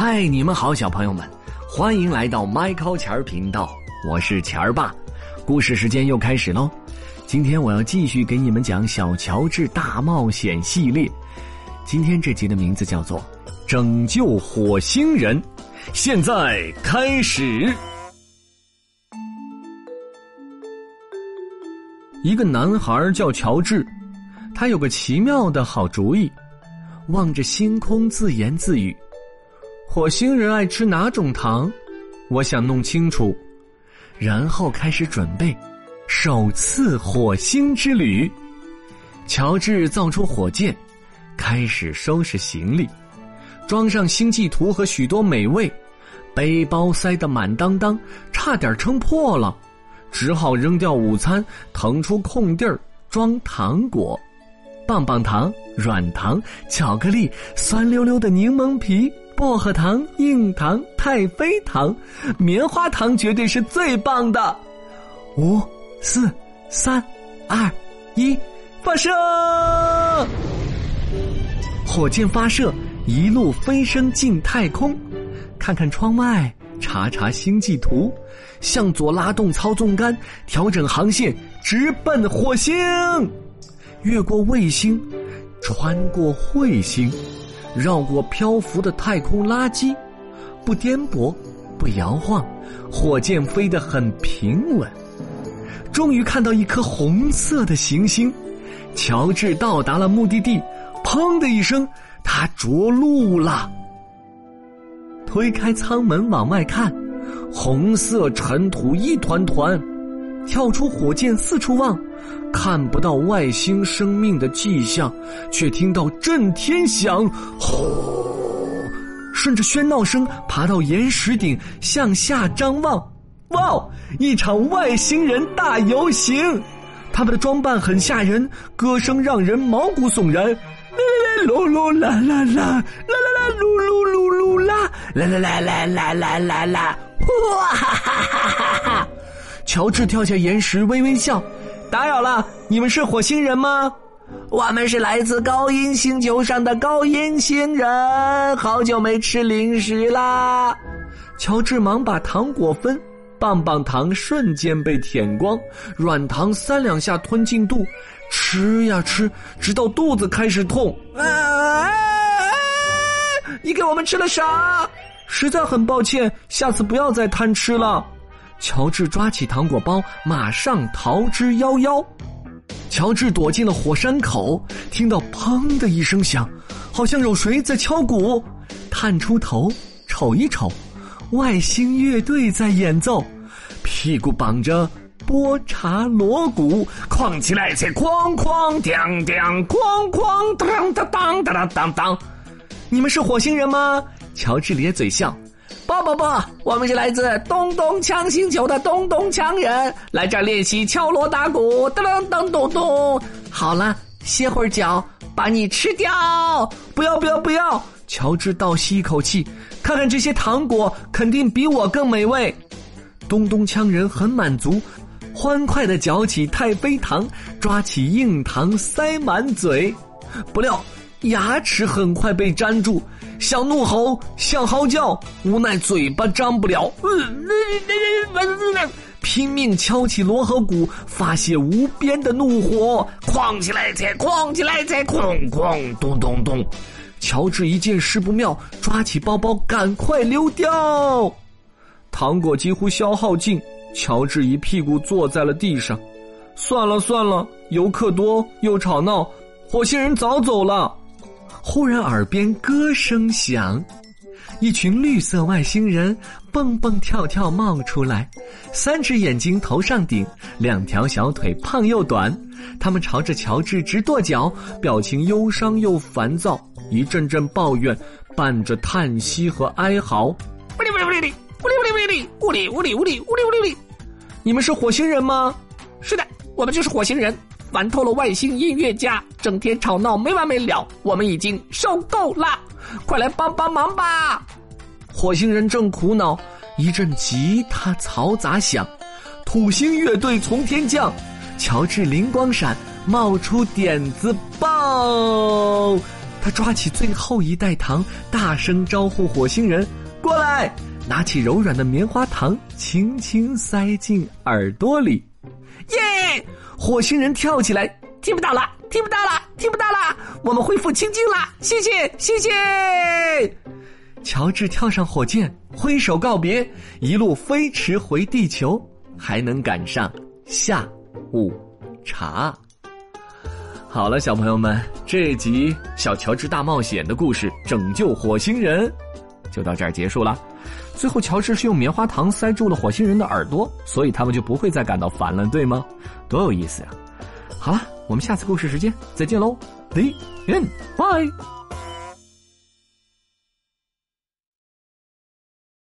嗨，你们好，小朋友们，欢迎来到麦考钱儿频道，我是钱儿爸。故事时间又开始喽，今天我要继续给你们讲《小乔治大冒险》系列。今天这集的名字叫做《拯救火星人》，现在开始。一个男孩叫乔治，他有个奇妙的好主意，望着星空自言自语。火星人爱吃哪种糖？我想弄清楚，然后开始准备首次火星之旅。乔治造出火箭，开始收拾行李，装上星际图和许多美味，背包塞得满当当，差点撑破了，只好扔掉午餐，腾出空地儿装糖果，棒棒糖、软糖、巧克力、酸溜溜的柠檬皮。薄荷糖、硬糖、太妃糖、棉花糖绝对是最棒的。五、四、三、二、一，发射！火箭发射，一路飞升进太空。看看窗外，查查星际图，向左拉动操纵杆，调整航线，直奔火星。越过卫星，穿过彗星。绕过漂浮的太空垃圾，不颠簸，不摇晃，火箭飞得很平稳。终于看到一颗红色的行星，乔治到达了目的地。砰的一声，他着陆了。推开舱门往外看，红色尘土一团团。跳出火箭四处望，看不到外星生命的迹象，却听到震天响，呼！顺着喧闹声爬到岩石顶，向下张望，哇！一场外星人大游行，他们的装扮很吓人，歌声让人毛骨悚然，啦啦噜啦啦啦，啦啦啦噜噜噜噜啦，啦啦啦啦啦啦啦啦，哇哈哈哈哈哈！乔治跳下岩石，微微笑：“打扰了，你们是火星人吗？我们是来自高音星球上的高音星人，好久没吃零食啦。”乔治忙把糖果分，棒棒糖瞬间被舔光，软糖三两下吞进肚，吃呀吃，直到肚子开始痛。啊！你给我们吃了啥？实在很抱歉，下次不要再贪吃了。乔治抓起糖果包，马上逃之夭夭。乔治躲进了火山口，听到“砰”的一声响，好像有谁在敲鼓。探出头瞅一瞅，外星乐队在演奏，屁股绑着波查锣鼓，哐起来才哐哐当当，哐哐当当当当当当。你们是火星人吗？乔治咧嘴笑。不不不，我们是来自东东锵星球的东东锵人，来这儿练习敲锣打鼓，噔噔噔咚咚。好了，歇会儿脚，把你吃掉。不要不要不要！乔治倒吸一口气，看看这些糖果，肯定比我更美味。东东锵人很满足，欢快的嚼起太妃糖，抓起硬糖塞满嘴，不料牙齿很快被粘住。想怒吼，想嚎叫，无奈嘴巴张不了，嗯拼命敲起锣和鼓，发泄无边的怒火，哐起来才，哐起来才，哐哐咚咚咚。乔治一见势不妙，抓起包包赶快溜掉。糖果几乎消耗尽，乔治一屁股坐在了地上。算了算了，游客多又吵闹，火星人早走了。忽然，耳边歌声响，一群绿色外星人蹦蹦跳跳冒出来，三只眼睛头上顶，两条小腿胖又短。他们朝着乔治直跺脚，表情忧伤又烦躁，一阵阵抱怨，伴着叹息和哀嚎。呜哩呜哩呜哩哩，呜哩呜哩呜哩哩，呜哩呜哩呜哩呜哩呜哩哩。你们是火星人吗？是的，我们就是火星人。烦透了外星音乐家，整天吵闹没完没了，我们已经受够了，快来帮帮忙吧！火星人正苦恼，一阵吉他嘈杂响，土星乐队从天降，乔治灵光闪，冒出点子棒，他抓起最后一袋糖，大声招呼火星人过来，拿起柔软的棉花糖，轻轻塞进耳朵里。耶！火星人跳起来，听不到了，听不到了，听不到了，我们恢复清净了，谢谢，谢谢。乔治跳上火箭，挥手告别，一路飞驰回地球，还能赶上下午茶。好了，小朋友们，这集《小乔治大冒险》的故事《拯救火星人》就到这儿结束了。最后，乔治是用棉花糖塞住了火星人的耳朵，所以他们就不会再感到烦了，对吗？多有意思呀！好了，我们下次故事时间再见喽，The end，bye。